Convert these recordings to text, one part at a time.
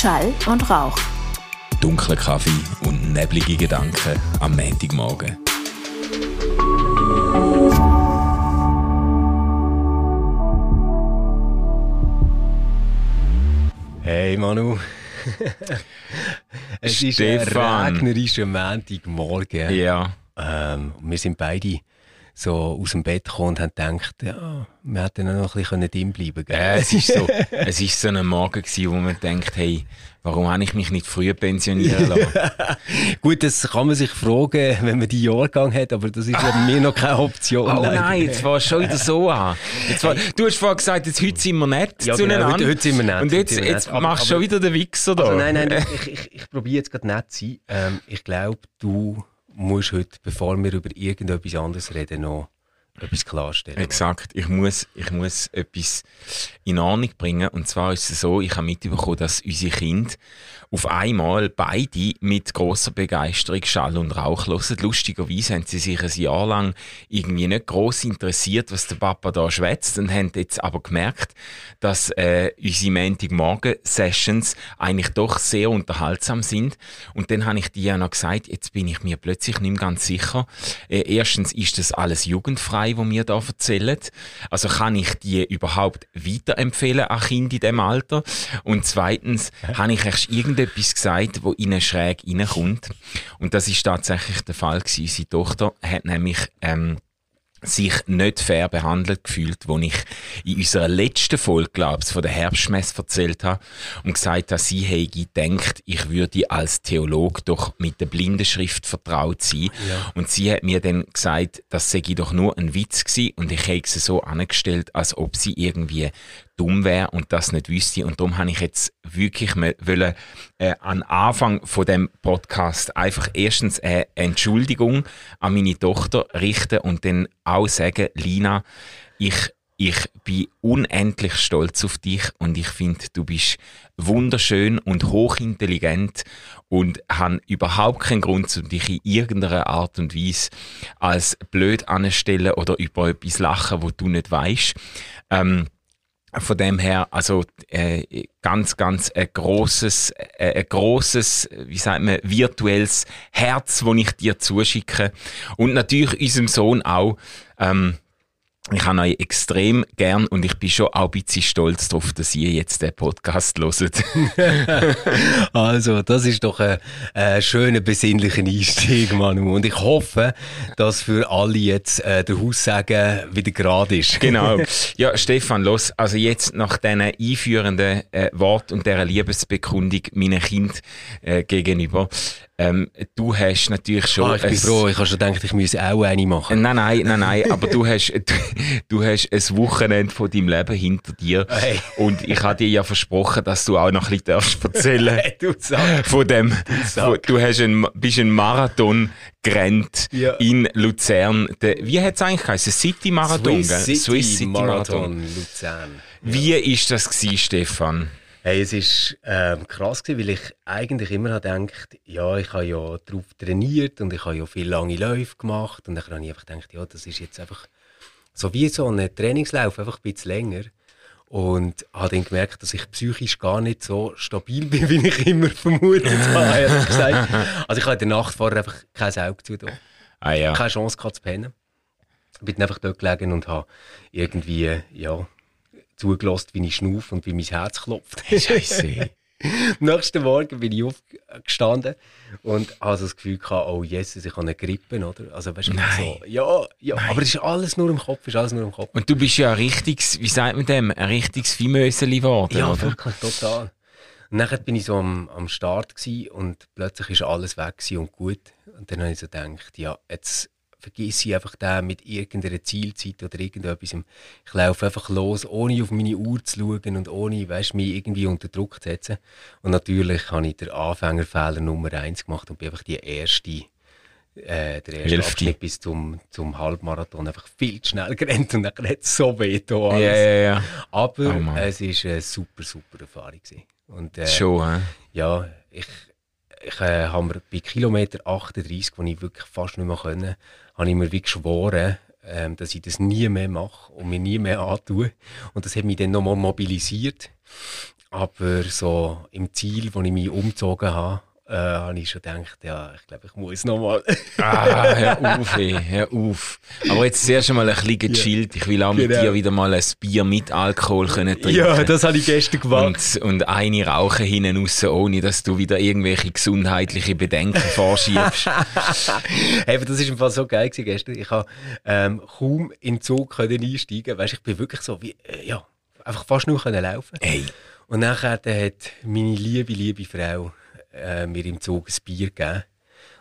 Schall und Rauch. Dunkler Kaffee und neblige Gedanken am Montagmorgen. Hey Manu. es Stefan. ist ein regnerischer Montagmorgen. Ja. Ähm, wir sind beide so aus dem Bett gekommen und haben gedacht, ja, wir hätten noch ein bisschen drin bleiben können. Äh, es ist so, es ist so ein Morgen gewesen, wo man denkt, hey, warum habe ich mich nicht früher pensionieren lassen? Gut, das kann man sich fragen, wenn man die Jahrgang hat, aber das ist bei mir noch keine Option. Oh leider. nein, jetzt fährst du schon wieder so an. Jetzt war, du hast vorhin gesagt, jetzt, heute sind wir nett Ja, genau, zueinander. heute- heute sind wir nett, Und jetzt, jetzt nett. Machst du schon wieder den Wichser da. Also nein, nein, ich, ich, ich probiere jetzt gerade nett zu sein. Ähm, ich glaube, du musst heute, bevor wir über irgendetwas anderes reden, noch etwas klarstellen. Exakt. Ich muss, ich muss etwas in Ordnung bringen. Und zwar ist es so, ich habe mitbekommen, dass unsere Kinder auf einmal beide mit großer Begeisterung Schall und Rauch hören. Lustigerweise haben sie sich ein Jahr lang irgendwie nicht gross interessiert, was der Papa da schwätzt und haben jetzt aber gemerkt, dass äh, unsere Montagmorgen-Sessions eigentlich doch sehr unterhaltsam sind. Und dann habe ich dir ja noch gesagt, jetzt bin ich mir plötzlich nicht mehr ganz sicher. Äh, erstens ist das alles jugendfrei, wo mir da erzählen. Also kann ich die überhaupt weiterempfehlen an Kinder in diesem Alter? Und zweitens, habe ich erst irgendetwas gesagt, wo ihnen schräg reinkommt? Und das ist tatsächlich der Fall gewesen. Unsere Tochter hat nämlich, ähm, sich nicht fair behandelt gefühlt, wo ich in unserer letzten Folge, glaube ich, von der Herbstmesse erzählt habe und gesagt habe, sie hätte gedacht, ich würde als Theolog doch mit der Blindenschrift vertraut sein. Und sie hat mir dann gesagt, das sei doch nur ein Witz gewesen und ich hätte sie so angestellt, als ob sie irgendwie dumm wäre und das nicht wüsste. Und darum habe ich jetzt wirklich wollen, äh, an Anfang von dem Podcast einfach erstens eine Entschuldigung an meine Tochter richten und dann auch sagen, Lina, ich ich bin unendlich stolz auf dich und ich finde, du bist wunderschön und hochintelligent und habe überhaupt keinen Grund, um dich in irgendeiner Art und Weise als blöd anstellen oder über etwas lachen, wo du nicht weißt. Ähm, von dem her, also äh, ganz, ganz ein großes, äh, ein großes, wie sagt man, virtuelles Herz, das ich dir zuschicke und natürlich unserem Sohn auch. Ähm, ich habe euch extrem gern und ich bin schon auch ein bisschen stolz darauf, dass ihr jetzt den Podcast hört. Also, das ist doch ein, ein schöner, besinnlicher Einstieg, Manu. Und ich hoffe, dass für alle jetzt äh, der Haussagen wieder gerade ist. genau. Ja, Stefan, los. Also jetzt nach diesen einführenden äh, Wort und dieser Liebesbekundung meinen Kind äh, gegenüber. Ähm, du hast natürlich schon... Ah, ich bin ein- froh, ich habe schon gedacht, ich müsse auch eine machen. Nein, nein, nein, nein, aber du hast, du, du hast ein Wochenende von deinem Leben hinter dir. Hey. Und ich habe dir ja versprochen, dass du auch noch ein bisschen darfst erzählen Hey, du Sack. von dem, Sack. von, du hast ein, bist einen Marathon gerannt Ja. in Luzern. Der, wie hat es eigentlich geheißen? City Marathon, Swiss gell? City, Marathon Luzern. Wie ist das gewesen, Stefan? Hey, es ist ähm, krass gewesen, weil ich eigentlich immer habe gedacht, ja, ich habe ja darauf trainiert und ich habe ja viele lange Läufe gemacht und dann habe ich einfach gedacht, ja, das ist jetzt einfach so wie so ein Trainingslauf, einfach ein bisschen länger. Und habe dann gemerkt, dass ich psychisch gar nicht so stabil bin, wie ich immer vermutet habe, ehrlich gesagt. Also ich habe in der Nacht vorher einfach kein Auge zu tun. Ah ja. Keine Chance gehabt zu pennen. Bin dann einfach dort gelegen und habe irgendwie, ja, zugelassen, wie ich schnaufe und wie mein Herz klopft. Scheiße. Am nächsten Morgen bin ich aufgestanden und habe so das Gefühl gehabt, oh Jesus, ich habe eine Grippe, oder? Also, weißt du, Nein. so, ja, ja, aber es ist alles nur im Kopf, ist alles nur im Kopf. Und du bist ja ein richtiges, wie sagt man dem, ein richtiges Viehmöseli geworden, Ja, oder? wirklich, total. Und dann bin ich so am, am Start und plötzlich ist alles weg und gut. Und dann habe ich so gedacht, ja, jetzt vergiss ich einfach den mit irgendeiner Zielzeit oder irgendetwas. Ich laufe einfach los, ohne auf meine Uhr zu schauen und ohne, weißt, mich irgendwie unter Druck zu setzen. Und natürlich habe ich den Anfängerfehler Nummer eins gemacht und bin einfach die erste äh, der erste Hälfte. Abschnitt bis zum, zum Halbmarathon einfach viel zu schnell gerannt und dann hat es so weh Ja, alles. ja, ja. Aber Oh es war eine super, super Erfahrung. Gewesen. Und, äh, Schon, hä? Ja, ich, ich äh, habe mir bei Kilometer 38, wo ich wirklich fast nicht mehr können, habe ich mir wie geschworen, ähm, dass ich das nie mehr mache und mir nie mehr antue. Und das hat mich dann nochmal mobilisiert. Aber so im Ziel, wo ich mich umgezogen habe, äh, habe ich schon gedacht, ja, ich glaube, ich muss nochmal. ah, hör auf, ey, hör auf. Aber jetzt zuerst einmal ein bisschen gechillt. Ich will auch mit Genau. dir wieder mal ein Bier mit Alkohol können trinken Ja, das habe ich gestern gemacht. und, und eine rauchen hinten raus, ohne dass du wieder irgendwelche gesundheitliche Bedenken vorschiebst. Hey, aber das war im Fall so geil gewesen gestern. Ich habe ähm, kaum in den Zug können einsteigen. Weißt, ich bin wirklich so wie, äh, ja, einfach fast nur können laufen. Ey, Und nachher hat meine liebe, liebe Frau äh, mir im Zug ein Bier gegeben.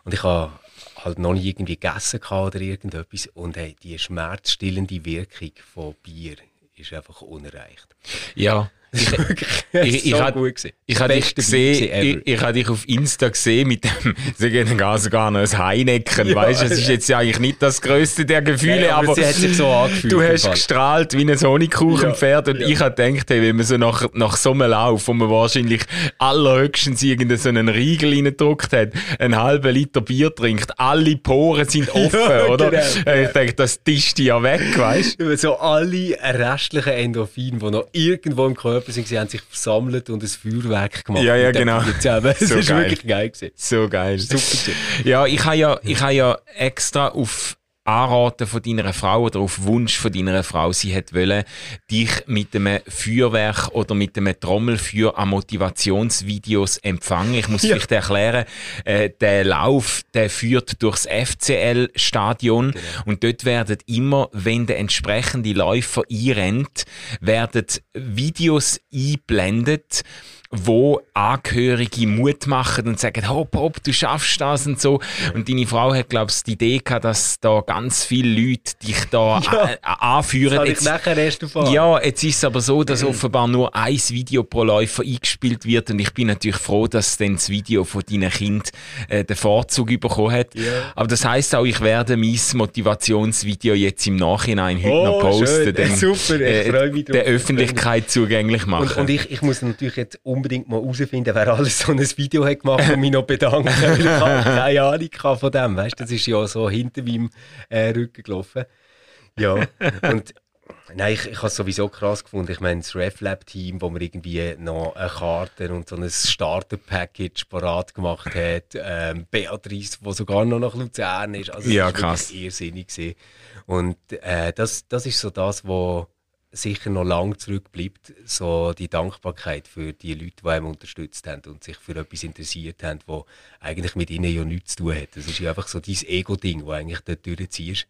Und ich habe halt noch nicht irgendwie gegessen oder irgendetwas. Und hey, die schmerzstillende Wirkung von Bier ist einfach unerreicht. ja. Ich- ich so hat- gut gewesen. Ich Das habe dich gesehen, ich, habe dich auf Insta gesehen mit dem, sie gehen gar sogar noch ein Heinecken, Ja. weißt du, es ist jetzt ja eigentlich nicht das größte der Gefühle, Nein, aber aber, so du hast gestrahlt wie ein Honigkuchenpferd und Ja. ich habe gedacht, hey, wenn man so nach, nach so einem Lauf, wo man wahrscheinlich allerhöchstens irgendeinen so einen Riegel reingedruckt hat, einen halben Liter Bier trinkt, alle Poren sind offen, Ja, oder? genau. Ich denke, das tischt ja weg, weißt du? So alle restlichen Endorphine, die noch irgendwo im Körper sind, sie haben sich versammelt und ein Feuerwerk gemacht. Ja, ja, genau. Zusammen. Das So ist geil. wirklich geil gewesen. So geil. Super. Ja, ich habe ja, ich habe ja extra auf Anraten von deiner Frau oder auf Wunsch von deiner Frau, sie hat wollen, dich mit einem Feuerwerk oder mit einem Trommelfeuer an Motivationsvideos empfangen. Ich muss Ja. vielleicht erklären, äh, der Lauf, der führt durchs FCL-Stadion und dort werden immer, wenn der entsprechende Läufer einrennt, werden Videos eingeblendet, wo Angehörige Mut machen und sagen, hopp, hopp, du schaffst das und so. Und deine Frau hat, glaube ich, die Idee gehabt, dass da ganz viele Leute dich da Ja. anführen. Das habe ich Jetzt- nachher erst erfahren. ja, jetzt ist es aber so, dass offenbar nur ein Video pro Läufer eingespielt wird und ich bin natürlich froh, dass dann das Video von deinen Kind äh, den Vorzug bekommen hat. Ja. Aber das heißt auch, ich werde mein Motivationsvideo jetzt im Nachhinein heute Oh, noch posten, schön. dann, Super, ich freue mich der Öffentlichkeit zugänglich machen. Und, und ich, ich muss natürlich jetzt unbedingt mal herausfinden, wer alles so ein Video hat gemacht und mich noch bedanken. Weil ich habe keine Ahnung von dem. Weißt, das ist ja so hinter meinem äh, Rücken gelaufen. Ja, und nein, ich, ich habe es sowieso krass gefunden. Ich meine, das RefLab-Team, wo mir irgendwie noch eine Karte und so ein Starter-Package parat gemacht hat. Ähm, Beatrice, die sogar noch nach Luzern ist. Also, Ja, krass. wirklich irrsinnig gewesen. Und äh, das, das ist so das, was sicher noch lange zurückbleibt, so die Dankbarkeit für die Leute, die einem unterstützt haben und sich für etwas interessiert haben, wo eigentlich mit ihnen ja nichts zu tun hat. Das ist ja einfach so dein Ego-Ding, das eigentlich dort durchziehst.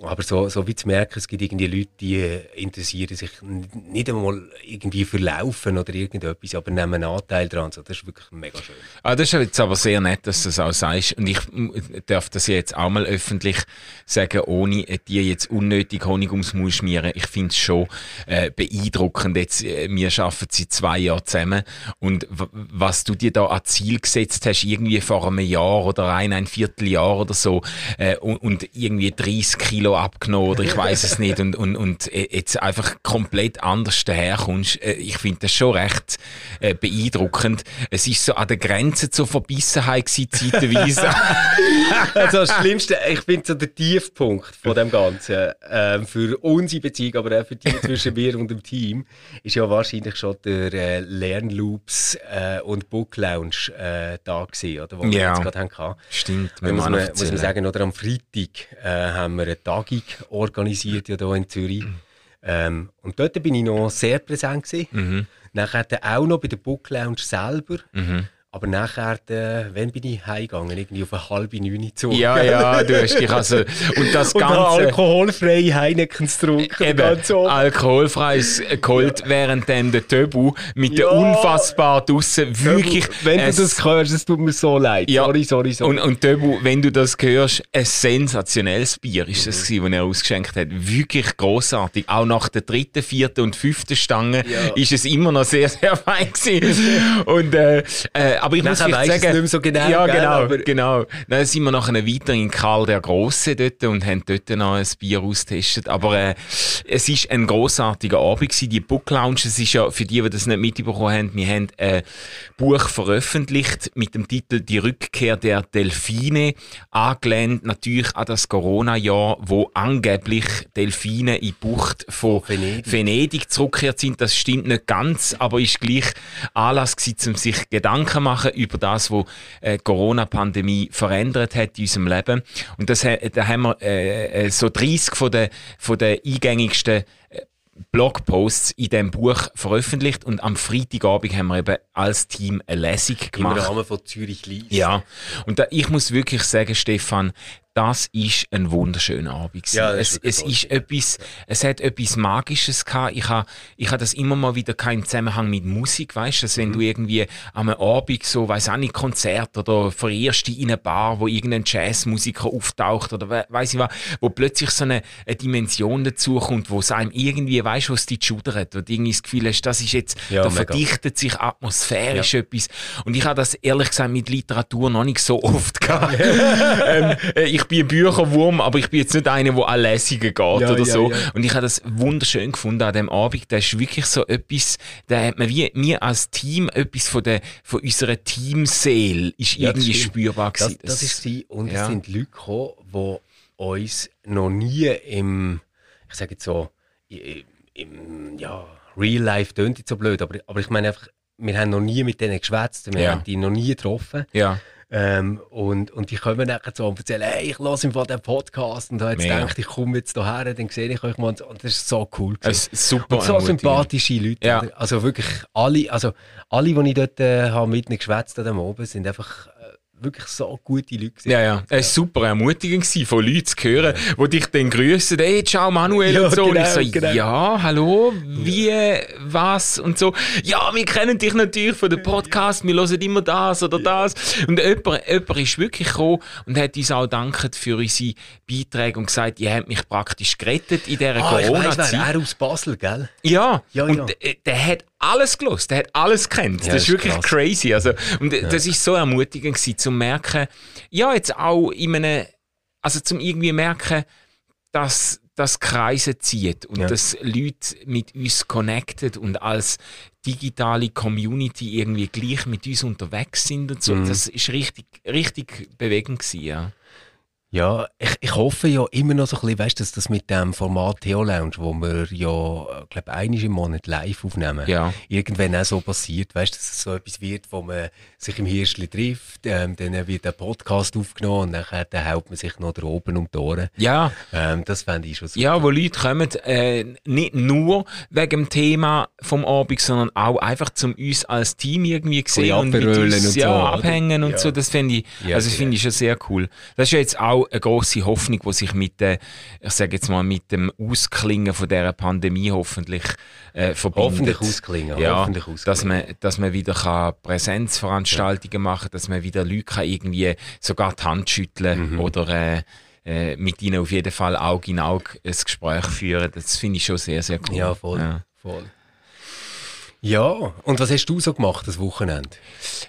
Aber so, so wie zu merken, es gibt irgendwie Leute, die interessieren sich nicht einmal irgendwie für Laufen oder irgendetwas, aber nehmen einen Anteil daran. So, das ist wirklich mega schön. Ah, das ist jetzt aber sehr nett, dass du das auch sagst. Und ich darf das jetzt auch mal öffentlich sagen, ohne dir jetzt unnötig Honig ums Maul schmieren. Ich finde es schon äh, beeindruckend. Jetzt, äh, wir arbeiten seit zwei Jahren zusammen. Und was du dir da an Ziel gesetzt hast, irgendwie vor einem Jahr oder ein, ein Vierteljahr oder so, äh, und, und irgendwie 30 Kilo abgenommen oder ich weiß es nicht, und, und, und äh, jetzt einfach komplett anders daherkommst, äh, ich finde das schon recht beeindruckend. Es ist so an der Grenze zur Verbissenheit gewesen, zeitweise. Also das Schlimmste, ich finde so der Tiefpunkt von dem Ganzen, für unsere Beziehung, aber auch für die zwischen mir und dem Team, ist ja wahrscheinlich schon der äh, Lernloops äh, und Book Lounge äh, da gewesen, oder, wo wir Ja. jetzt gerade gehabt. Stimmt, wir muss man, muss man sagen, oder am Freitag äh, haben wir eine Tagung organisiert ja hier in Zürich. Ähm, und dort bin ich noch sehr präsent gewesen. Mhm. Nachher auch noch bei der Book Lounge selber. Mhm. Aber nachher, äh, wann bin ich heimgegangen? Irgendwie auf eine halbe neun zu. Ja, ja, du hast dich also. Und das Und Ganze. alkoholfreie Heinekens getrunken. Eben, ganz oben. alkoholfreies Gold, während dem der Töbu mit der Ja. unfassbar draussen wirklich. Wenn du das hörst, es tut mir so leid. Ja. Sorry, sorry, sorry. Und, und Töbu, wenn du das hörst, ein sensationelles Bier ist das gewesen, das er ausgeschenkt hat. Wirklich großartig. Auch nach der dritten, vierten und fünften Stange Ja. ist es immer noch sehr, sehr fein gewesen. Und, äh, äh, aber ich muss Nachher weiss sagen, es nicht mehr so genau, ja gell, genau, aber- genau. Dann sind wir nachher weiter in Karl der Große dort und haben dort noch ein Bier austestet. Aber äh, es ist ein grossartiger Abend gewesen. Die Book Lounge, es ist ja für die, die das nicht mitbekommen haben, wir haben ein Buch veröffentlicht mit dem Titel Die Rückkehr der Delfine, angelehnt natürlich an das Corona-Jahr, wo angeblich Delfine in die Bucht von Venedig. Venedig zurückgekehrt sind. Das stimmt nicht ganz, aber ist gleich Anlass gewesen, um sich Gedanken zu machen über das, was äh, Corona-Pandemie verändert hat in unserem Leben. Und das, da haben wir äh, äh, so 30 von den, von den eingängigsten äh, Blogposts in diesem Buch veröffentlicht und am Freitagabend haben wir eben als Team eine Lesung Im gemacht. Rahmen von Zürich Live. Ja, und da, ich muss wirklich sagen, Stefan, das ist ein wunderschöner Abend. Ja, das ist es, es toll. ist etwas, es hat etwas Magisches gehabt. Ich habe ich ha das immer mal wieder im Zusammenhang mit Musik, weißt du, dass Mhm. wenn du irgendwie am Abend so, weiß auch nicht, Konzert oder verehrst dich in eine Bar, wo irgendein Jazzmusiker auftaucht oder we weiß ich was, wo plötzlich so eine, eine Dimension dazukommt, wo es einem irgendwie, weißt du, was dich schudert, wo du irgendwie das Gefühl hast, das ist jetzt, Ja, da mega. verdichtet sich atmosphärisch etwas. Und ich habe das ehrlich gesagt mit Literatur noch nicht so oft gehabt. ähm, äh, ich bin ein Bücherwurm, aber ich bin jetzt nicht einer, der an Lesungen geht Ja, oder ja, so. ja. Und ich habe das wunderschön gefunden an dem Abend. Da ist wirklich so etwas, da hat man wie, mir als Team etwas von, der, von unserer Teamseele ist das irgendwie spürbar Das, gewesen. das ist sie. Und es sind Leute gekommen, die uns noch nie im, ich sage jetzt so, im, ja, Real Life tönt jetzt so blöd, aber, aber ich meine einfach, wir haben noch nie mit denen geschwätzt, wir haben die noch nie getroffen. ja. Ähm, und, und die kommen nachher so und erzählen, hey, ich höre im Fall den Podcast und habe jetzt Mega. gedacht, ich komme jetzt hierher, dann sehe ich euch mal. Und das ist so cool. Es ist super Und so sympathische Leute. Ja. Also wirklich alle, also alle, die ich dort äh, habe mit ihnen geschwätzt Oben, sind einfach wirklich so gute Leute. gewesen. Ja, ja. Es war super ermutigend von Leuten zu hören, die dich dann grüßen, hey, ciao Manuel Ja, und so. und genau, ich so, genau. ja, hallo, wie, was und so. Ja, wir kennen dich natürlich von dem Podcast, wir hören immer das oder das. Und jemand, jemand ist wirklich gekommen und hat uns auch dankt für unsere Beiträge und gesagt, ihr habt mich praktisch gerettet in dieser Ah, Corona-Zeit. er aus Basel, gell? Ja, Ja, und ja. Der, der hat alles gelost, der hat alles kennt. Ja, das ist ist wirklich krass. crazy. Also, und äh, das ist so ermutigend gewesen, zu merken, ja, jetzt auch in einem, also zum irgendwie merken, dass das Kreise zieht und Ja. dass Leute mit uns connected und als digitale Community irgendwie gleich mit uns unterwegs sind und so. Mhm. Das ist richtig, richtig bewegend gewesen, ja. Ja, ich, ich hoffe ja immer noch so ein bisschen, weißt, dass das mit dem Format Theo Lounge, wo wir ja, glaube einmal im Monat live aufnehmen, Ja. irgendwann auch so passiert, weißt, dass es so etwas wird, wo man sich im Hirschli trifft, ähm, dann wird der Podcast aufgenommen und nachher dann hält man sich noch da oben um die Ohren. Ja, Ähm, das fände ich schon super. Ja, wo Leute kommen, äh, nicht nur wegen dem Thema vom Abend, sondern auch einfach zum uns als Team irgendwie sehen und mit uns und ja, so, oder? abhängen und Ja. so. Das finde ich, Ja, also finde ich schon sehr cool. Das ist ja jetzt auch eine große Hoffnung, die sich mit der, ich sage jetzt mal, mit dem Ausklingen von dieser Pandemie hoffentlich äh, verbindet. Hoffentlich ausklingen, Ja, hoffentlich ausklingen. dass man, dass man wieder kann Präsenzveranstaltungen machen dass man wieder Leute kann irgendwie sogar die Hand schütteln Mhm. oder äh, äh, mit ihnen auf jeden Fall Auge in Auge ein Gespräch führen. Das finde ich schon sehr, sehr cool. Ja, voll. Ja. voll. Ja, und was hast du so gemacht das Wochenende?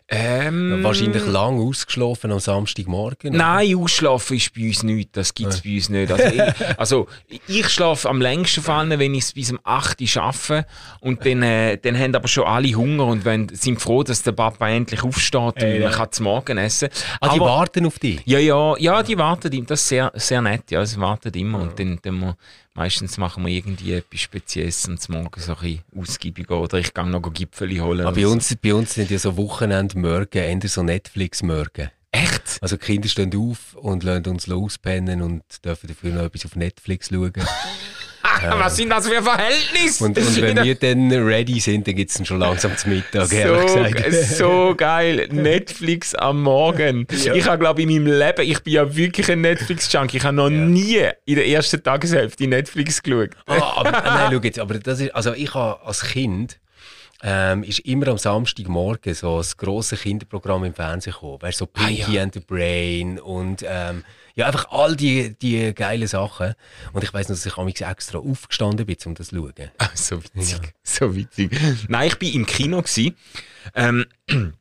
Ähm, Wahrscheinlich lang ausgeschlafen am Samstagmorgen? oder? Nein, ausschlafen ist bei uns nichts. Das gibt es bei uns nicht. Also ich, also, ich schlafe am längsten von allen, wenn ich es bis um 8 Uhr schaffe. Und dann, äh, dann haben aber schon alle Hunger und wenn, sind froh, dass der Papa endlich aufsteht und Ey, man ja. kann zum Morgen essen. Ah, die Aber- warten auf dich? Ja, ja, ja, die warten. Das ist sehr, sehr nett. Ja, sie warten immer. Und dann, dann meistens machen wir irgendwie etwas Spezielles und zum Morgen so ein bisschen ausgiebiger. Oder ich gehe noch Gipfel holen. Aber und bei so. uns, bei uns sind ja so Wochenendmorgen, eher so Netflix-Morgen. Echt? Also die Kinder stehen auf und lassen uns lospennen und dürfen dafür noch etwas auf Netflix schauen. Was sind das für Verhältnisse? Und, und wenn wir dann ready sind, dann gibt es schon langsam zum Mittag, so, so geil. Netflix am Morgen. Ich habe, glaube ich, in meinem Leben, ich bin ja wirklich ein Netflix-Junkie. Ich habe noch nie in der ersten Tageshälfte Netflix geschaut. Ah, aber, nein, schau jetzt, aber das ist, also ich habe als Kind ähm, ist immer am Samstagmorgen so ein grosses Kinderprogramm im Fernsehen gekommen. Weißt so Ah, Pinky ja. and the Brain und ähm, ja, einfach all die, die geilen Sachen. Und ich weiss noch, dass ich amigs extra aufgestanden bin, um das zu schauen. Ah, so witzig. So witzig. Nein, ich war im Kino. Ähm,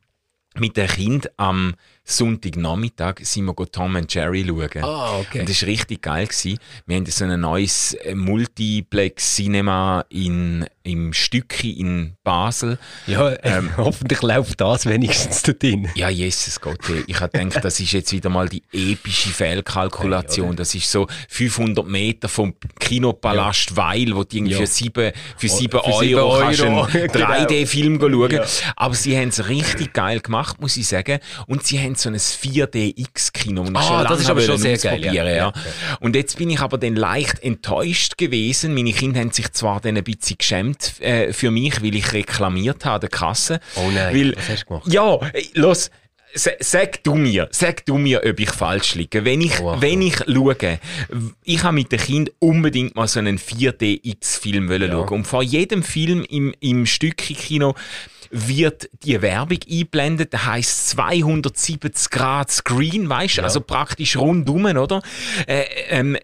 mit dem Kind am Sonntagnachmittag sind wir Tom and Jerry schauen. Ah, okay. Und das war richtig geil. Gewesen. Wir haben so ein neues äh, Multiplex-Cinema in, im Stücki in Basel. Ja, ähm, hoffentlich läuft das wenigstens da drin. Ja, Jesus Gott. Ich habe gedacht, das ist jetzt wieder mal die epische Fehlkalkulation. Hey, das ist so 500 Meter vom Kinopalast Weil, wo du irgendwie Ja. für 7, für Oh, 7 für Euro, 7 kannst einen Euro. Genau. 3D-Film schauen. Ja. Aber sie haben es richtig geil gemacht, muss ich sagen. Und sie haben so ein 4DX-Kino. und ich Ah, schon das ist aber schon sehr geil, ja. ausprobieren, Ja, Und jetzt bin ich aber dann leicht enttäuscht gewesen. Meine Kinder haben sich zwar dann ein bisschen geschämt äh, für mich, weil ich reklamiert habe an der Kasse. Oh nein, weil, was hast du gemacht? Ja, ey, los. sa- Sag du mir, sag du mir, ob ich falsch liege. Wenn ich, Oh, wenn ich schaue, ich habe mit den Kindern unbedingt mal so einen 4DX-Film wollen Ja. schauen. Und vor jedem Film im, im Stückchen-Kino wird die Werbung eingeblendet, das heisst 270 Grad Screen, weißt du, also praktisch rundum, oder? Äh, ähm,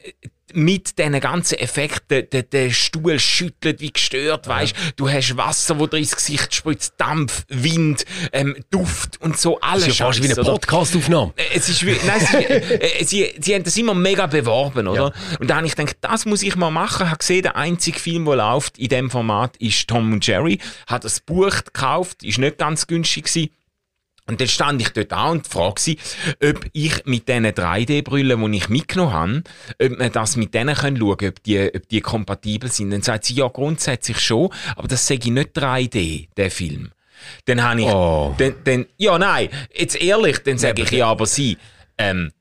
mit diesen ganzen Effekten, der, der, Stuhl schüttelt wie gestört, weißt du, hast Wasser, wo dir ins Gesicht spritzt, Dampf, Wind, ähm, Duft und so, alles Das ist ja fast wie eine? Podcastaufnahme. Äh, Es ist wie, nein, es ist, äh, sie, sie haben das immer mega beworben, oder? Und da habe ich gedacht, das muss ich mal machen. Ich habe gesehen, der einzige Film, der läuft in diesem Format, ist Tom und Jerry. Hat das Buch gekauft, ist nicht ganz günstig gewesen. Und dann stand ich dort an und fragte sie, ob ich mit diesen 3D-Brillen, die ich mitgenommen habe, ob man das mit denen schauen kann, ob die, ob die kompatibel sind. Dann sagt sie, ja, grundsätzlich schon, aber das sage ich nicht 3D, der Film. Dann habe ich, Oh. dann, dann, ja, nein, jetzt ehrlich, dann sage ich, ja, aber sie, ähm,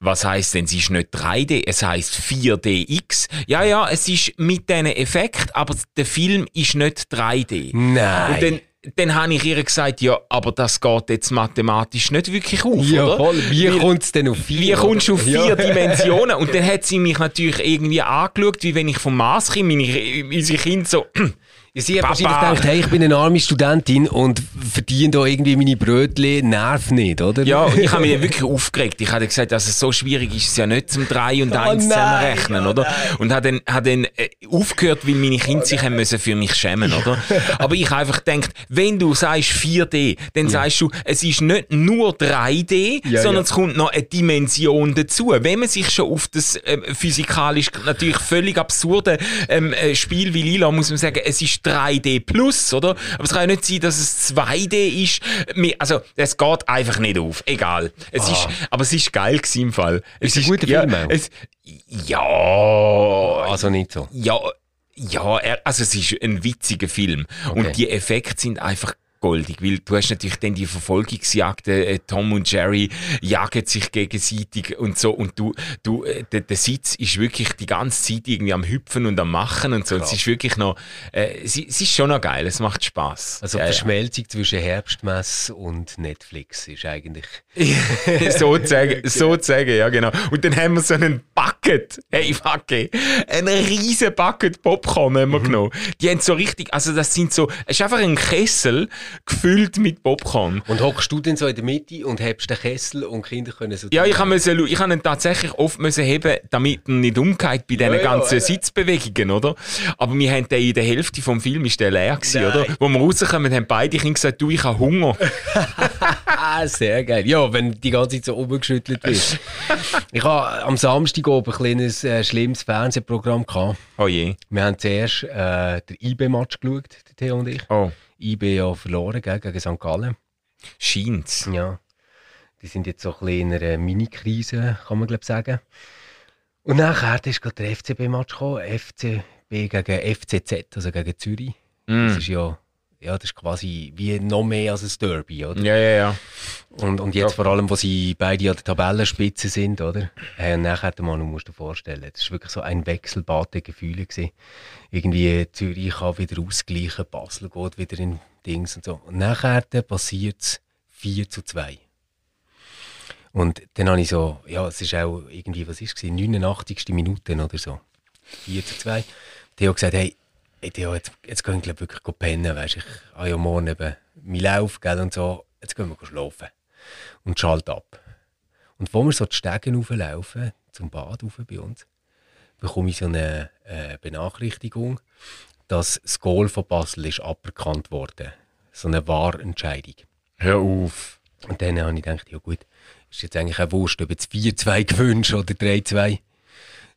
was heißt denn, es ist nicht 3D, es heißt 4DX. Ja, ja, es ist mit diesen Effekt, aber der Film ist nicht 3D. Nein. Und dann, dann habe ich ihr gesagt, ja, aber das geht jetzt mathematisch nicht wirklich auf, Ja, oder? voll. Wie kommt es denn auf vier? wie kommst du auf vier Ja. Dimensionen? Und dann hat sie mich natürlich irgendwie angeschaut, wie wenn ich vom Mars komme, meine, unsere Kinder so, Ja, sie hat Papa. wahrscheinlich gedacht, hey, ich bin eine arme Studentin und verdiene da irgendwie meine Brötchen, nerv nicht, oder? Ja, und ich habe mich wirklich aufgeregt. Ich habe gesagt, also so schwierig ist es ja nicht zum 3 und 1 nein, zusammenrechnen, oh oder? nein. Und habe dann, habe dann äh, aufgehört, weil meine Kinder sich haben müssen für mich schämen, oder? Aber ich habe einfach gedacht, wenn du sagst 4D, dann sagst du, es ist nicht nur 3D, Ja, sondern ja. es kommt noch eine Dimension dazu. Wenn man sich schon auf das ähm, physikalisch natürlich völlig absurde ähm, äh, Spiel wie Lila, muss man sagen, es ist 3D plus, oder? Aber es kann ja nicht sein, dass es 2D ist. Also, es geht einfach nicht auf. Egal. Es ist, aber es ist geil gewesen im Fall. Es Ah. Ist ein guter ja, Film auch? Es, ja, Also nicht so. ja, ja, er, also es ist ein witziger Film. Okay. Und die Effekte sind einfach goldig, weil du hast natürlich dann die Verfolgungsjagden, äh, Tom und Jerry jagen sich gegenseitig und so und du, du, äh, der, der Sitz ist wirklich die ganze Zeit irgendwie am Hüpfen und am Machen und so. Und es ist wirklich noch, äh, es, es ist schon noch geil, es macht Spaß. Also ja, die ja. Verschmelzung zwischen Herbstmess und Netflix ist eigentlich... sozusagen, sozusagen, ja genau. Und dann haben wir so einen Bucket, hey fuck ey, einen riesen Bucket Popcorn haben Mhm. wir genommen. Die haben so richtig, also das sind so, es ist einfach ein Kessel gefüllt mit Popcorn. Und hockst du dann so in der Mitte und hebst den Kessel und die Kinder können so... Ja, ich habe ihn tatsächlich oft müssen heben, damit er nicht umgeht bei diesen Ja, ganzen ja. Sitzbewegungen, oder? Aber wir haben den in der Hälfte vom Film ist der leer gewesen, Nein. oder? Wo wir rauskommen, haben beide Kinder gesagt, du, ich habe Hunger. Sehr geil. Ja, wenn die ganze Zeit so umgeschüttelt wird. ich habe am Samstag oben ein kleines äh, schlimmes Fernsehprogramm gehabt. Oh je. Wir haben zuerst äh, den IB-Match geschaut, der Theo und ich. Oh, IB ja verloren gell, gegen St. Gallen. scheint's. Ja. Die sind jetzt so ein bisschen in einer Mini-Krise, kann man glaube sagen. Und nachher ist gerade der FCB-Match gekommen. FCB gegen FCZ, also gegen Zürich. Mm. Das ist ja, ja, das ist quasi wie noch mehr als ein Derby, oder? Ja, ja, ja. Und, und jetzt vor allem, wo sie beide an der Tabellenspitze sind, oder? Äh, und nachher, musst du dir vorstellen, das war wirklich so ein Wechselbad der Gefühle. Gewesen. Irgendwie Zürich kann wieder ausgleichen, Basel geht wieder in Dings und so. Und nachher passiert es 4 zu 2. Und dann habe ich so, ja, es ist auch irgendwie, was ist es, 89. Minute oder so. 4 zu 2. Theo hat gesagt, hey, Theo, jetzt, jetzt gehen wir glaub, wirklich pennen, weißt ich habe ja morgen eben meinen Lauf, gell, und so, jetzt gehen wir schlafen. Und schalt ab. Und wo wir so die Stege rauflaufen, zum Bad rauf bei uns, bekomme ich so eine äh, Benachrichtigung, dass das Goal von Basel ist aberkannt worden. So eine Wahrentscheidung. Hör auf. Und dann habe ich gedacht, ja gut, ist jetzt eigentlich auch wurscht, ob jetzt 4-2 gewünscht oder 3-2. Dann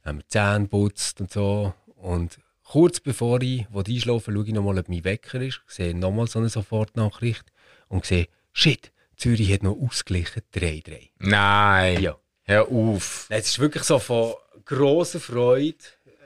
haben wir Zähne putzt und so. Und kurz bevor ich einschlafe, schaue ich nochmal, ob mein Wecker ist, sehe nochmal so eine Sofortnachricht und sehe, shit, Zürich hat noch ausgeglichen, 3-3. Nein. Ja. Hör auf. Es ist wirklich so von grosser Freude,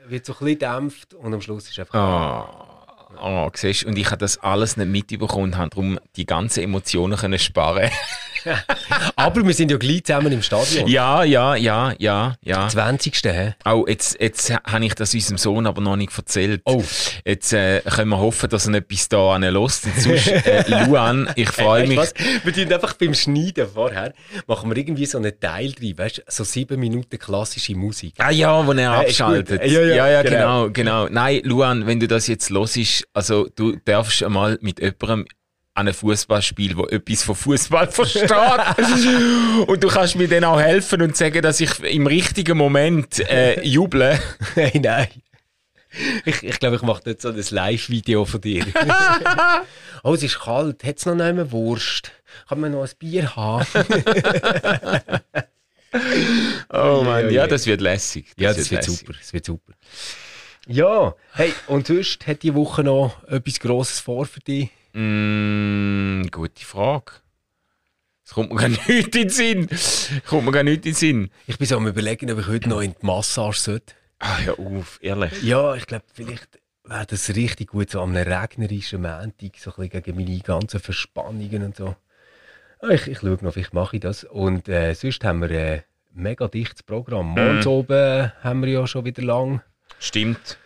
wird so ein bisschen dämpft und am Schluss ist einfach... Oh. Oh, siehst du, und ich habe das alles nicht mitbekommen und habe darum die ganzen Emotionen können sparen Aber wir sind ja gleich zusammen im Stadion. Ja, ja, ja, ja, ja. 20. Hä? Auch jetzt, jetzt habe ich das unserem Sohn aber noch nicht erzählt. Oh. Jetzt äh, können wir hoffen, dass er nicht bis da lässt. Und sonst, äh, Luan, ich freue Hey, mich. was? Wir tun einfach beim Schneiden vorher, machen wir irgendwie so einen Teil drin, weißt du, so sieben Minuten klassische Musik. Ah ja, wo er abschaltet. gut. Ja, ja, ja, ja genau. genau, genau. Nein, Luan, wenn du das jetzt hörst, also du darfst einmal mit jemandem an einem Fußballspiel, wo etwas von Fußball versteht. und du kannst mir dann auch helfen und sagen, dass ich im richtigen Moment äh, juble. Nein, nein. Ich, ich glaube, ich mache jetzt so ein Live-Video von dir. oh, es ist kalt. Hat es noch nicht mehr Wurst? Kann man noch ein Bier haben? Oh Mann, ja, das wird lässig. ja, das wird lässig. super. Das wird super. Ja, hey, und sonst hat die Woche noch etwas Grosses vor für dich? Mm, gute Frage. Es kommt mir gar nicht in den Sinn. Kommt mir gar nicht in den Sinn. Ich bin so am überlegen, ob ich heute noch in die Massage sollte. Ah, ja, auf, ehrlich. Ja, ich glaube, vielleicht wäre das richtig gut, so am regnerischen Montag, so ein bisschen gegen meine ganzen Verspannungen und so. Ah, Ich, ich schaue noch, vielleicht mache ich das. Und äh, sonst haben wir ein mega dichtes Programm. Morgens oben haben wir ja schon wieder lang. Stimmt.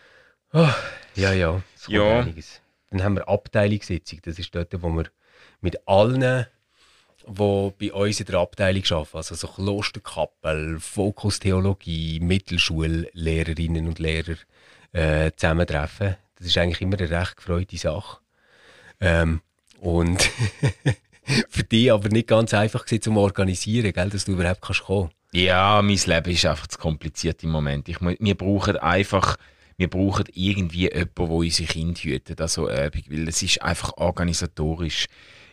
Ja, ja, es kommt Ja. einiges. Dann haben wir Abteilungssitzung. Das ist dort, wo wir mit allen, die bei uns in der Abteilung arbeiten, also so Klosterkappel, Fokus Theologie, Mittelschullehrerinnen und Lehrer, äh, zusammentreffen. Das ist eigentlich immer eine recht gefreute Sache. Ähm, und dich aber nicht ganz einfach gewesen, zum Organisieren, gell, dass du überhaupt kannst kommen. Ja, mein Leben ist einfach zu kompliziert im Moment. Ich, wir brauchen einfach, wir brauchen irgendwie jemanden, der unsere Kinder hütet, also Übung, weil es ist einfach organisatorisch,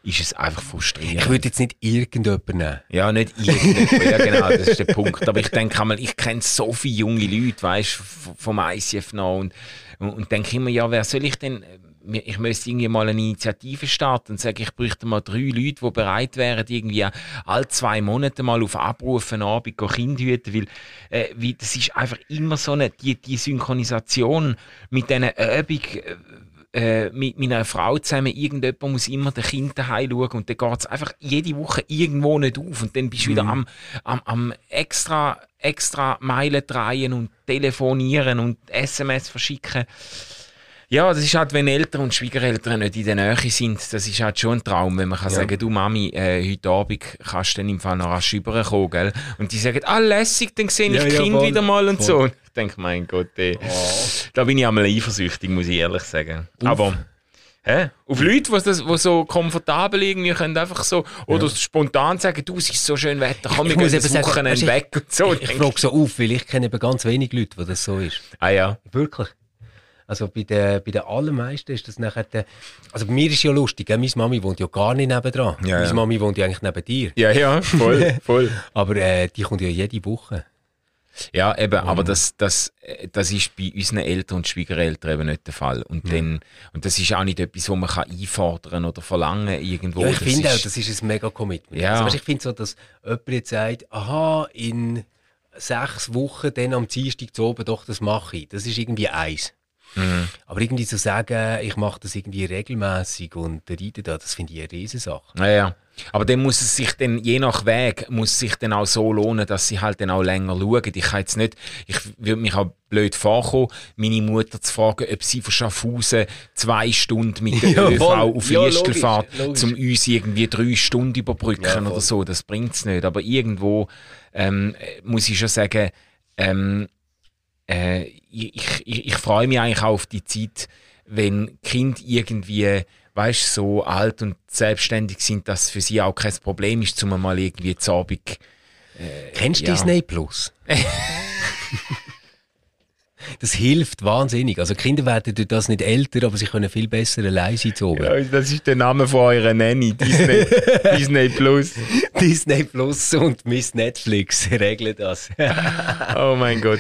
ist es einfach frustrierend. Ich würde jetzt nicht irgendjemanden nehmen. Ja, nicht irgendjemand. ja, genau, das ist der Punkt. Aber ich denke einmal, ich kenne so viele junge Leute, weißt du, vom ICF noch und, und, und denke immer, ja, wer soll ich denn, ich müsste irgendwie mal eine Initiative starten und sagen, ich bräuchte mal drei Leute, die bereit wären, irgendwie alle zwei Monate mal auf Abruf einen Abend Kinder hüten, weil, äh, wie, das ist einfach immer so eine, die, die Synchronisation mit diesen Übung, äh, mit meiner Frau zusammen, irgendjemand muss immer den Kind daheim schauen und dann geht es einfach jede Woche irgendwo nicht auf und dann bist du wieder am, am, am extra, extra Meilen drehen und telefonieren und SMS verschicken. Ja, das ist halt, wenn Eltern und Schwiegereltern nicht in der Nähe sind, das ist halt schon ein Traum, wenn man kann Ja. sagen, du Mami, äh, heute Abend kannst du dann im Fall noch rasch rüberkommen, gell? Und die sagen, ah, lässig, dann sehe ich Ja, das ja, Kind voll, wieder mal und voll. so. Und ich denke, mein Gott, ey. Da bin ich einmal eifersüchtig, muss ich ehrlich sagen. Aber, hä? Auf Leute, die, das, die so komfortabel irgendwie können, einfach so, oder spontan sagen, du, es ist so schön Wetter, komm, wir Ich gehen muss das sagen, Wochenende weg und so. Ich frage so auf, weil ich kenne eben ganz wenig Leute, wo das so ist. ah ja. Wirklich. Also bei den, bei den allermeisten ist das nachher... Der, also bei mir ist ja lustig, meine Mami wohnt ja gar nicht nebendran. Ja, meine ja. Mami wohnt ja eigentlich neben dir. Ja, ja, voll, voll. Aber äh, die kommt ja jede Woche. Ja, eben, aber das, das, äh, das ist bei unseren Eltern und Schwiegereltern eben nicht der Fall. Und, dann, und das ist auch nicht etwas, was man kann einfordern oder verlangen irgendwo. Ja, ich finde auch, das ist ein mega Commitment. Ja. Also, weißt, ich finde so, dass jemand jetzt sagt, aha, in sechs Wochen, dann am Dienstag zu oben, doch, das mache ich. Das ist irgendwie eins. Mhm. Aber irgendwie zu sagen, ich mache das irgendwie regelmäßig und reite da, das finde ich eine Riesensache. Ja, ja. Aber dann muss es sich dann, je nach Weg, muss es sich dann auch so lohnen, dass sie halt dann auch länger schauen. Ich kann jetzt nicht, ich würde mich auch blöd vorkommen, meine Mutter zu fragen, ob sie von Schaffhausen zwei Stunden mit der Ja, ÖV auf Ja, Liestel logisch, fährt, logisch. um uns irgendwie drei Stunden überbrücken Ja, oder so. Das bringt's nicht. Aber irgendwo ähm, muss ich schon sagen, ähm, äh, ich, ich, ich freue mich eigentlich auch auf die Zeit, wenn Kind irgendwie, weißt so alt und selbstständig sind, dass für sie auch kein Problem ist, zum mal irgendwie zu Abend. Kennst du ja. Disney Plus? das hilft wahnsinnig. Also Kinder werden durch das nicht älter, aber sie können viel besser allein sein zu oben. Ja, das ist der Name von eurer Nanny, Disney, Disney Plus. Disney Plus und Miss Netflix regeln das. oh mein Gott.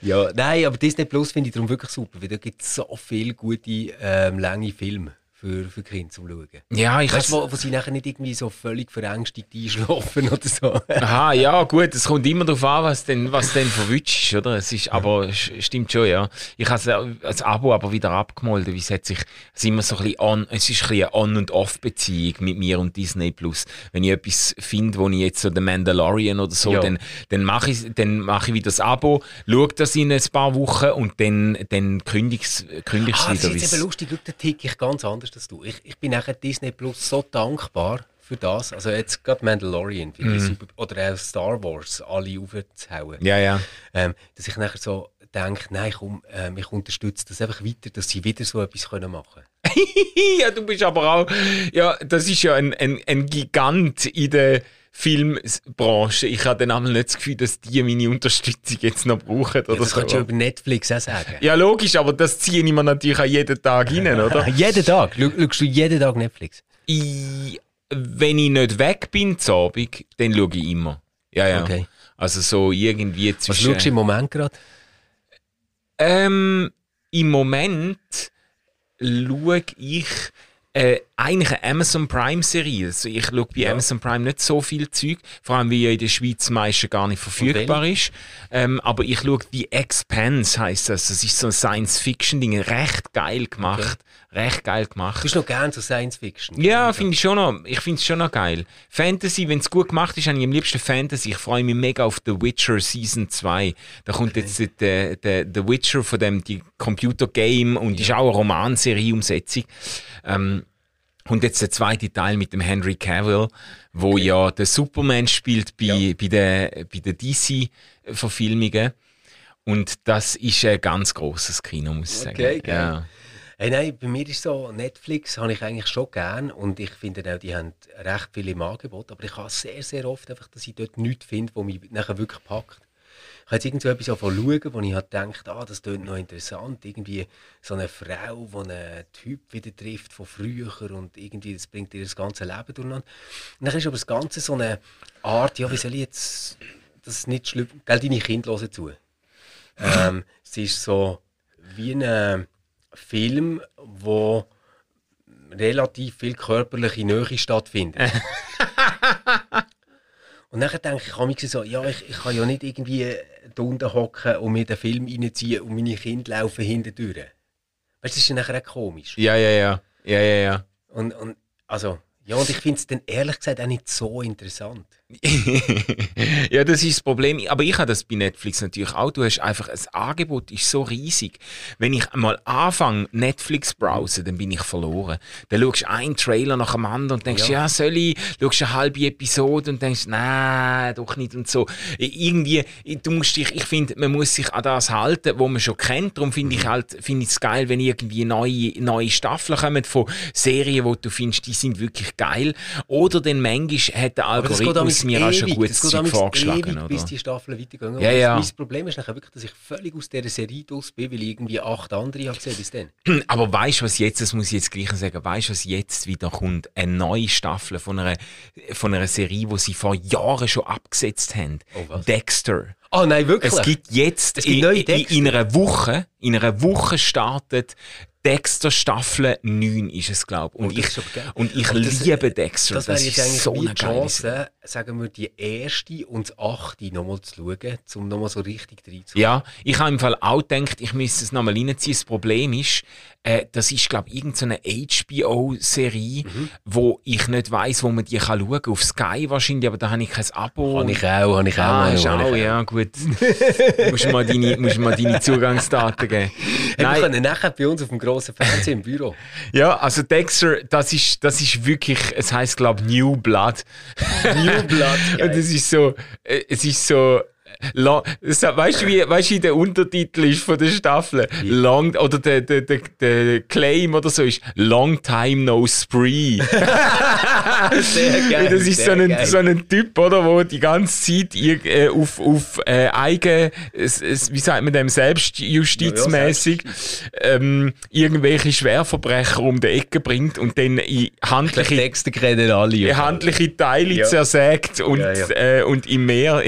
Ja, nein, aber Disney Plus finde ich darum wirklich super, weil da gibt es so viele gute, ähm, lange Filme für, für Kinder zum Schauen. Ja, ich weißt, wo, wo sie nachher nicht irgendwie so völlig verängstigt einschlafen oder so. Aha, ja, gut, es kommt immer darauf an, was denn, was denn verwünscht ist, oder? Es ist, aber es stimmt schon, ja. Ich habe das Abo aber wieder abgemolden, wie es hat sich, es immer so ein bisschen on, es ist ein bisschen eine On- und Off-Beziehung mit mir und Disney Plus. Wenn ich etwas finde, wo ich jetzt so The Mandalorian oder so, ja. dann, dann mache ich, dann mache ich wieder das Abo, schaue das in ein paar Wochen und dann, dann kündige ich es ah, wieder. Das ist eben lustig, da ticke ich ganz anders als du. Ich, ich bin nachher Disney Plus so dankbar für das. Also jetzt gerade Mandalorian mm. super, oder auch Star Wars alle aufzuhauen. Ja, ja. Ähm, dass ich nachher so denke, nein, komm, ähm, ich unterstütze das einfach weiter, dass sie wieder so etwas können machen können. ja, du bist aber auch, ja, das ist ja ein, ein, ein Gigant in der Filmbranche. Ich habe dann einmal nicht das Gefühl, dass die meine Unterstützung jetzt noch brauchen. Oder ja, das so. kannst du über Netflix auch sagen. Ja, logisch, aber das ziehe ich mir natürlich auch jeden Tag rein, oder? jeden Tag? Schaust du jeden Tag Netflix? Ich, wenn ich nicht weg bin zu Abend, dann schaue ich immer. Ja, ja. Okay. Also so irgendwie zwischen... Was schaust du im Moment gerade? Ähm, Im Moment schaue ich äh, eigentlich eine Amazon Prime-Serie. Also ich schaue bei ja. Amazon Prime nicht so viel Zeug, vor allem weil ja in der Schweiz meistens gar nicht verfügbar ist. Ähm, aber ich schaue The Expanse, heisst das. Das ist so ein Science-Fiction-Ding, recht geil gemacht. Okay. Recht geil gemacht. Du bist noch gerne so Science-Fiction? Ja, finde ich schon noch. Ich finde es schon noch geil. Fantasy, wenn es gut gemacht ist, habe ich am liebsten Fantasy. Ich freue mich mega auf The Witcher Season 2. Da kommt okay. jetzt der, der, der Witcher von dem die Computer-Game und ja. ist auch eine Romanserie-Umsetzung. Ähm, und jetzt der zweite Teil mit dem Henry Cavill, wo okay. ja der Superman spielt bei, ja. bei den bei der DC-Verfilmungen. Und das ist ein ganz großes Kino, muss ich sagen. Okay, okay. Ja. Hey, nein, bei mir ist so, Netflix habe ich eigentlich schon gern und ich finde auch, die haben recht viele im Angebot, aber ich habe sehr, sehr oft einfach, dass ich dort nichts finde, was mich nachher wirklich packt habe jetzt irgendwie etwas schauen, wo ich halt gedacht ah, das klingt noch interessant. Irgendwie so eine Frau, die einen Typ wieder trifft von früher und irgendwie, das bringt ihr das ganze Leben durcheinander. Und dann ist aber das Ganze so eine Art, ja, wie soll ich jetzt, das ist nicht schlimm, gell, deine Kinder hören zu. ähm, es ist so wie ein Film, wo relativ viel körperliche Nähe stattfindet. Und dann denke ich, ich so, ja, ich, ich kann ja nicht irgendwie da unten hocken und mir den Film reinziehen und meine Kinder laufen hinten durch. Weißt du, das ist ja nachher auch komisch. Ja, ja, ja. Ja, ja, ja. Und, und also, ja, und ich finde es dann ehrlich gesagt auch nicht so interessant. Ja, das ist das Problem. Aber ich habe das bei Netflix natürlich auch. Du hast einfach, das Angebot ist so riesig. Wenn ich einmal anfange, Netflix browsen, dann bin ich verloren. Dann schaust du einen Trailer nach dem anderen und denkst, ja, ja soll ich? Schaust eine halbe Episode und denkst, nein, doch nicht und so. Irgendwie, du musst dich, ich finde, man muss sich an das halten, was man schon kennt. Darum finde ich mhm. halt, finde ich es geil, wenn irgendwie neue, neue Staffeln kommen von Serien, wo du findest, die sind wirklich geil. Oder dann manchmal hat der Algorithmus mir ewig, auch schon gut Zeug vorgeschlagen. Ewig, oder? bis die Staffeln weitergehen. Ja, ja. Mein Problem ist nachher wirklich, dass ich völlig aus dieser Serie draus bin, weil ich irgendwie acht andere habe gesehen bis dann. Aber weißt du, was jetzt, das muss ich jetzt gleich sagen, weißt du, was jetzt wieder kommt? Eine neue Staffel von einer, von einer Serie, die sie vor Jahren schon abgesetzt haben. Oh, Dexter. Oh nein, wirklich? Es gibt jetzt es gibt in, in, in, einer Woche, in einer Woche startet Dexter Staffel 9 ist es, glaube ich. Und, oh, ich, und ich und das, liebe Dexter. Das, das wäre jetzt so eine Chance, sagen wir, die erste und die achte nochmal zu schauen, um nochmal so richtig reinzukommen. Ja, ich habe im Fall auch gedacht, ich müsste es nochmal reinziehen. Das Problem ist, äh, das ist, glaube ich, irgendeine HBO-Serie, mhm. wo ich nicht weiss, wo man die kann schauen kann. Auf Sky wahrscheinlich, aber da habe ich kein Abo. Habe ich auch, habe ich auch. Ah, ist auch, ja, gut. musst du mal deine, musst mal deine Zugangsdaten geben. Hey, Nein. Wir können nachher bei uns auf dem grossen Fernsehen im Büro. ja, also Dexter, das ist, das ist wirklich, es heisst, glaube ich, New Blood. New Blood. Und es ist so, äh, es ist so, Long, weißt du, wie, weißt, wie der Untertitel ist von der Staffel? Long, oder der, der, der, der Claim oder so ist Long Time No Spree. Sehr geil. das ist so ein, so ein Typ, oder, wo die ganze Zeit äh, auf, auf äh, eigen, wie sagt man dem, selbstjustizmäßig ähm, irgendwelche Schwerverbrecher um die Ecke bringt und dann in handliche, Texte kennen alle. in handliche Teile ja. zersägt und, ja, ja. Äh, und im Meer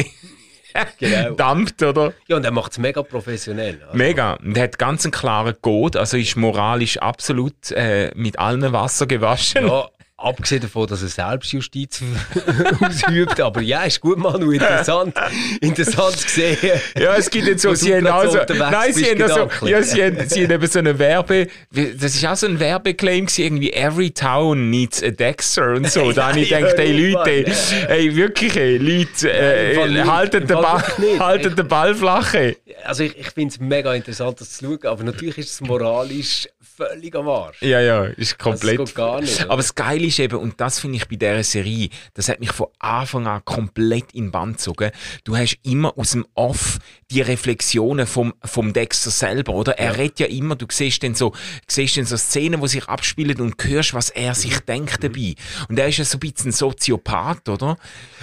genau. dampft, oder? Ja, und er macht es mega professionell. Also. Mega. Und er hat ganz einen klaren Code, also ist moralisch absolut äh, mit allen Wasser gewaschen. Ja, Abgesehen davon, dass er Selbstjustiz ausübt. Aber ja, ist gut, Manu, interessant. interessant zu sehen. Ja, es gibt jetzt so, sie haben also, nein, sie haben, also, ja, sie, haben, sie haben eben so eine Werbe, das ist auch so ein Werbeclaim irgendwie, every town needs a Dexter und so. Da habe ich gedacht, hey Leute, hey, wirklich, hey, Leute, äh, halten, den Ball, halten den Ball flach. Also ich, ich finde es mega interessant, das zu schauen, aber natürlich ist es moralisch völlig am Arsch. Ja, ja, ist komplett. Das geht gar nicht. Aber das Geile ist eben, und das finde ich bei dieser Serie, das hat mich von Anfang an komplett in den Band gezogen. Du hast immer aus dem Off die Reflexionen vom, vom Dexter selber, oder? Er ja. redet ja immer, du siehst dann so, siehst dann so Szenen, die sich abspielen und hörst, was er sich mhm. denkt dabei. Und er ist ja so ein bisschen ein Soziopath, oder?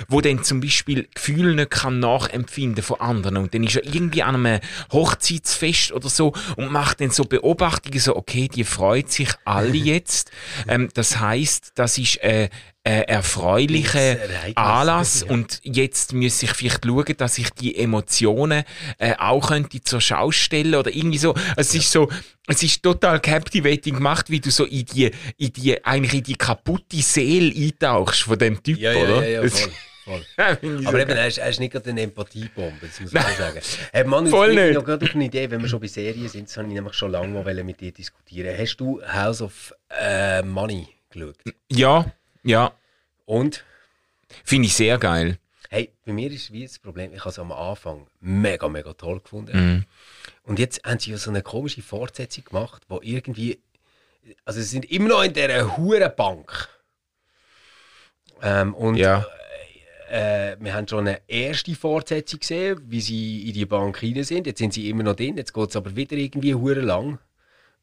Wo dann zum Beispiel Gefühle nicht kann nachempfinden von anderen. Und dann ist er irgendwie an einem Hochzeitsfest oder so und macht dann so Beobachtungen, so, okay, die freut sich alle jetzt. Ähm, das heißt, das ist äh, äh, erfreulicher Anlass und jetzt muss ich vielleicht schauen, dass ich die Emotionen äh, auch könnte zur Schau stellen oder irgendwie so. Es ja. ist so, es ist total captivating gemacht, wie du so in die, in die, eigentlich in die kaputte Seele eintauchst von dem Typ, ja, oder? Ja, ja, voll. Voll. Aber eben, er ist, er ist nicht gerade eine Empathiebombe, das muss man sagen. Hey, Mann, Voll ich noch gerade auf eine Idee, wenn wir schon bei Serien sind, das habe ich nämlich schon lange mal mit dir diskutieren. Hast du House of äh, Money geschaut? Ja, ja. Und? Finde ich sehr geil. Hey, bei mir ist wie das Problem, ich habe es am Anfang mega, mega toll gefunden. Mhm. Und jetzt haben sie ja so eine komische Fortsetzung gemacht, wo irgendwie, also sie sind immer noch in dieser Hurenbank. Ähm, und ja. Äh, wir haben schon eine erste Fortsetzung gesehen, wie sie in die Bank rein sind. Jetzt sind sie immer noch drin, jetzt geht es aber wieder irgendwie hure lang,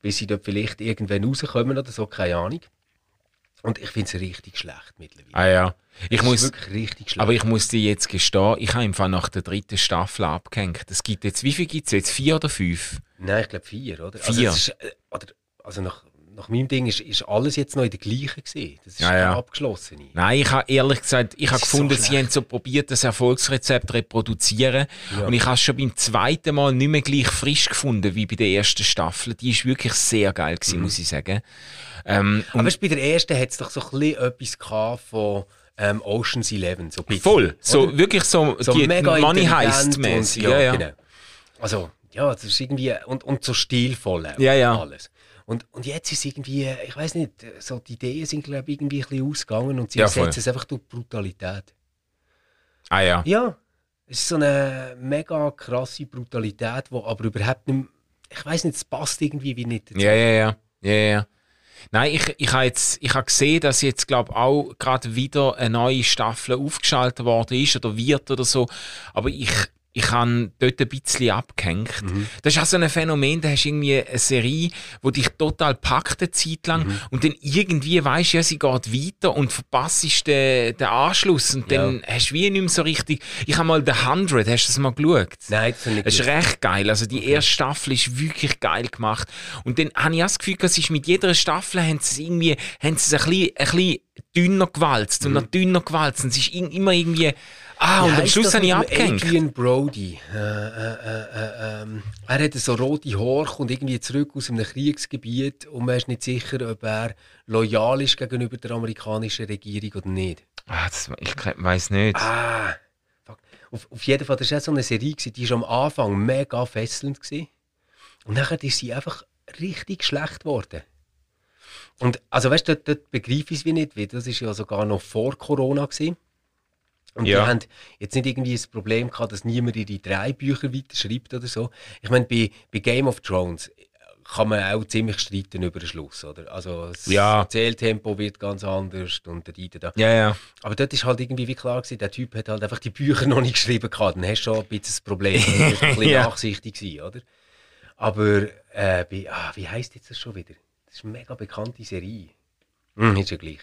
bis sie dort vielleicht irgendwann rauskommen oder so, keine Ahnung. Und ich finde es richtig schlecht mittlerweile. Ah ja. Ich muss, wirklich richtig schlecht. aber ich muss dir jetzt gestehen, ich habe einfach nach der dritten Staffel abgehängt. Es gibt jetzt, wie viel gibt es jetzt? Vier oder fünf? Nein, ich glaube vier, oder? Vier. Also, ist, äh, oder, also nach, nach meinem Ding ist, ist alles jetzt noch in der gleichen gesehen. Das ist ja, ja. abgeschlossen. Nein, ich habe ehrlich gesagt, ich habe gefunden, so sie haben so probiert, das Erfolgsrezept reproduzieren. Ja. Und ich habe es schon beim zweiten Mal nicht mehr gleich frisch gefunden wie bei der ersten Staffel. Die ist wirklich sehr geil gewesen, mhm. muss ich sagen. Ähm, Aber weißt, bei der ersten hat es doch so ein bisschen etwas von ähm, Ocean's Eleven. So Voll, so oder? wirklich so, so die Money Heist mäßig. Ja, ja. Genau. Also ja, das ist irgendwie und, und so stilvoll ja, ja. alles. Und, und jetzt ist irgendwie, ich weiß nicht, so die Ideen sind glaube ich irgendwie ein bisschen ausgegangen und sie ja, ersetzen es einfach durch Brutalität. Ah ja. Ja, es ist so eine mega krasse Brutalität, die aber überhaupt nicht, ich weiß nicht, es passt irgendwie wie nicht dazu. Ja, ja, ja, ja, ja. Nein, ich, ich habe jetzt, ich habe gesehen, dass jetzt, glaube auch gerade wieder eine neue Staffel aufgeschaltet worden ist oder wird oder so. Aber ich, ich habe dort ein bisschen abgehängt. Mhm. Das ist auch so ein Phänomen, da hast du irgendwie eine Serie, die dich total packt eine Zeit lang mhm. und dann irgendwie weisst ja, sie geht weiter und verpasst den, den Anschluss und dann ja. hast du wie nicht mehr so richtig... Ich habe mal The 100, hast du das mal geschaut? Nein, das ich Das ist recht geil. Also die okay. erste Staffel ist wirklich geil gemacht und dann habe ich auch das Gefühl, dass ist mit jeder Staffel haben sie irgendwie haben sie es ein bisschen, ein bisschen dünner gewalzt und mhm. noch dünner gewalzt und es ist immer irgendwie Ah, und am Schluss habe ich abgehängt. Adrian Brody. Äh, äh, äh, ähm, er hat so rote Haare, und irgendwie zurück aus einem Kriegsgebiet und man ist nicht sicher, ob er loyal ist gegenüber der amerikanischen Regierung oder nicht. Ah, das, ich weiß nicht. Ah, fuck. Auf, auf jeden Fall, das war so eine Serie, die war am Anfang mega fesselnd. Gewesen. Und nachher ist sie einfach richtig schlecht geworden. Und also weißt du, dort, dort begreife ich es wie nicht, weil das ist ja sogar noch vor Corona gewesen. Und ja. die haben jetzt nicht irgendwie das Problem gehabt, dass niemand ihre drei Bücher weiterschreibt oder so. Ich meine, bei, bei Game of Thrones kann man auch ziemlich streiten über den Schluss, oder? Also das Ja. Erzähltempo wird ganz anders und der Dieter da. Ja, ja. Aber dort ist halt irgendwie wie klar gewesen, der Typ hat halt einfach die Bücher noch nicht geschrieben gehabt. Dann hast du schon ein bisschen das Problem. Du bist ein bisschen Ja. nachsichtig gewesen, oder? Aber äh, bei, ah, wie heisst jetzt das schon wieder? Das ist eine mega bekannte Serie. Hm, ist ja gleich.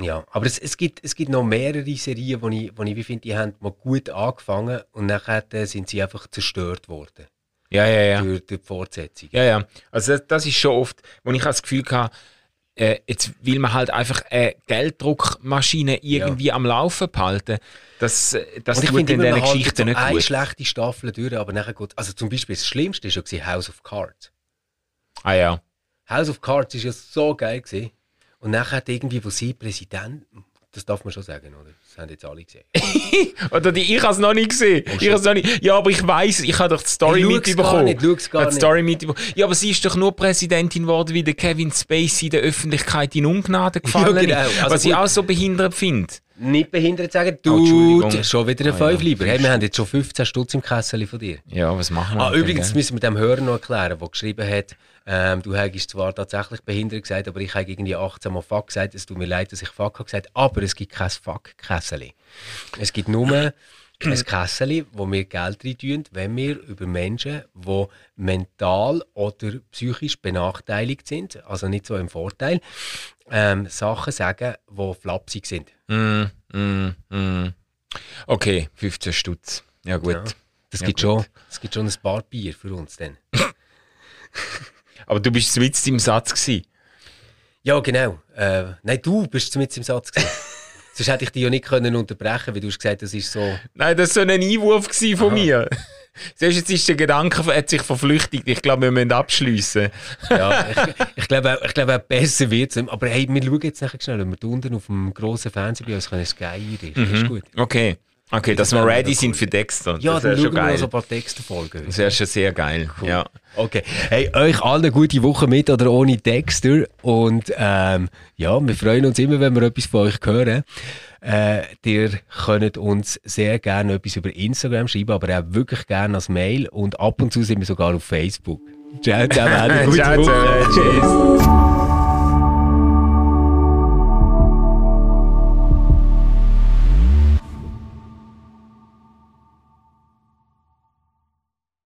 Ja, aber es, es, gibt, es gibt noch mehrere Serien, die ich, wo ich finde, die haben mal gut angefangen und nachher äh, sind sie einfach zerstört worden Ja, ja, ja. durch, durch die Fortsetzung. Ja, ja. Also das, das ist schon oft, wo ich das Gefühl hatte, äh, jetzt will man halt einfach eine Gelddruckmaschine irgendwie am Laufen behalten. Das, äh, das tut in diesen Geschichten so nicht eine gut. schlechte Staffel durch, aber nachher geht Also zum Beispiel das Schlimmste war ja House of Cards. Ah ja. House of Cards war ja so geil. Gewesen. Und nachher irgendwie, wo sie Präsident, das darf man schon sagen, oder? Haben jetzt alle gesehen. Oder die, ich habe es noch nicht gesehen. Ich hab's noch nicht, ja, aber ich weiß, ich habe doch die Story mitbekommen. nicht, Ich die Story mitbekommen. Ja, aber sie ist doch nur Präsidentin geworden, wie der Kevin Spacey der Öffentlichkeit in Ungnade gefallen Ja, genau. ist. Also was ich gut. auch so behindert finde. Nicht behindert sagen, Oh, du, Entschuldigung. schon wieder ein Ah, ja. Fünf lieber. Hey, wir haben jetzt schon 15 Stutz im Kessel von dir. Ja, was machen wir? Ah, übrigens müssen wir dem Hörer noch erklären, der geschrieben hat, ähm, du hättest zwar tatsächlich behindert gesagt, aber ich habe irgendwie 18 Mal Fuck gesagt. Es tut mir leid, dass ich Fuck habe gesagt aber es gibt kein Fuck-Kessel. Es gibt nur ein Kessel, wo wir Geld rein tun, wenn wir über Menschen, die mental oder psychisch benachteiligt sind, also nicht so im Vorteil, ähm, Sachen sagen, die flapsig sind. Mm, mm, mm. Okay, 15 Stutz. Ja, gut. Ja. Das Ja, gibt gut. schon, es gibt schon ein paar Bier für uns dann. Aber du bist mit im Satz gewesen. Ja, genau. Äh, nein, du bist mit im Satz gewesen. Sonst hätte ich dich ja nicht können unterbrechen, weil du hast gesagt, das ist so. Nein, das war so ein Einwurf von Aha. mir. Siehst jetzt ist der Gedanke, hat sich verflüchtigt. Ich glaube, wir müssen abschliessen. Ja, ich, ich glaube, ich glaube besser wird es. Aber hey, wir schauen jetzt nachher schnell, wenn wir unten auf dem grossen Fernseher bei uns können, Sky einrichten. Ist gut. Okay. Okay, dass wir ready sind cool. für Dexter. Ja, das dann wäre schauen schon wir geil. so ein paar Texte folgen. Das wäre schon sehr geil. Ja. Okay. Hey, euch allen eine gute Woche mit oder ohne Dexter. Und ähm, ja, wir freuen uns immer, wenn wir etwas von euch hören. Äh, ihr könnt uns sehr gerne etwas über Instagram schreiben, aber auch wirklich gerne als Mail. Und ab und zu sind wir sogar auf Facebook. Ciao zusammen, Ciao zusammen. Tschüss.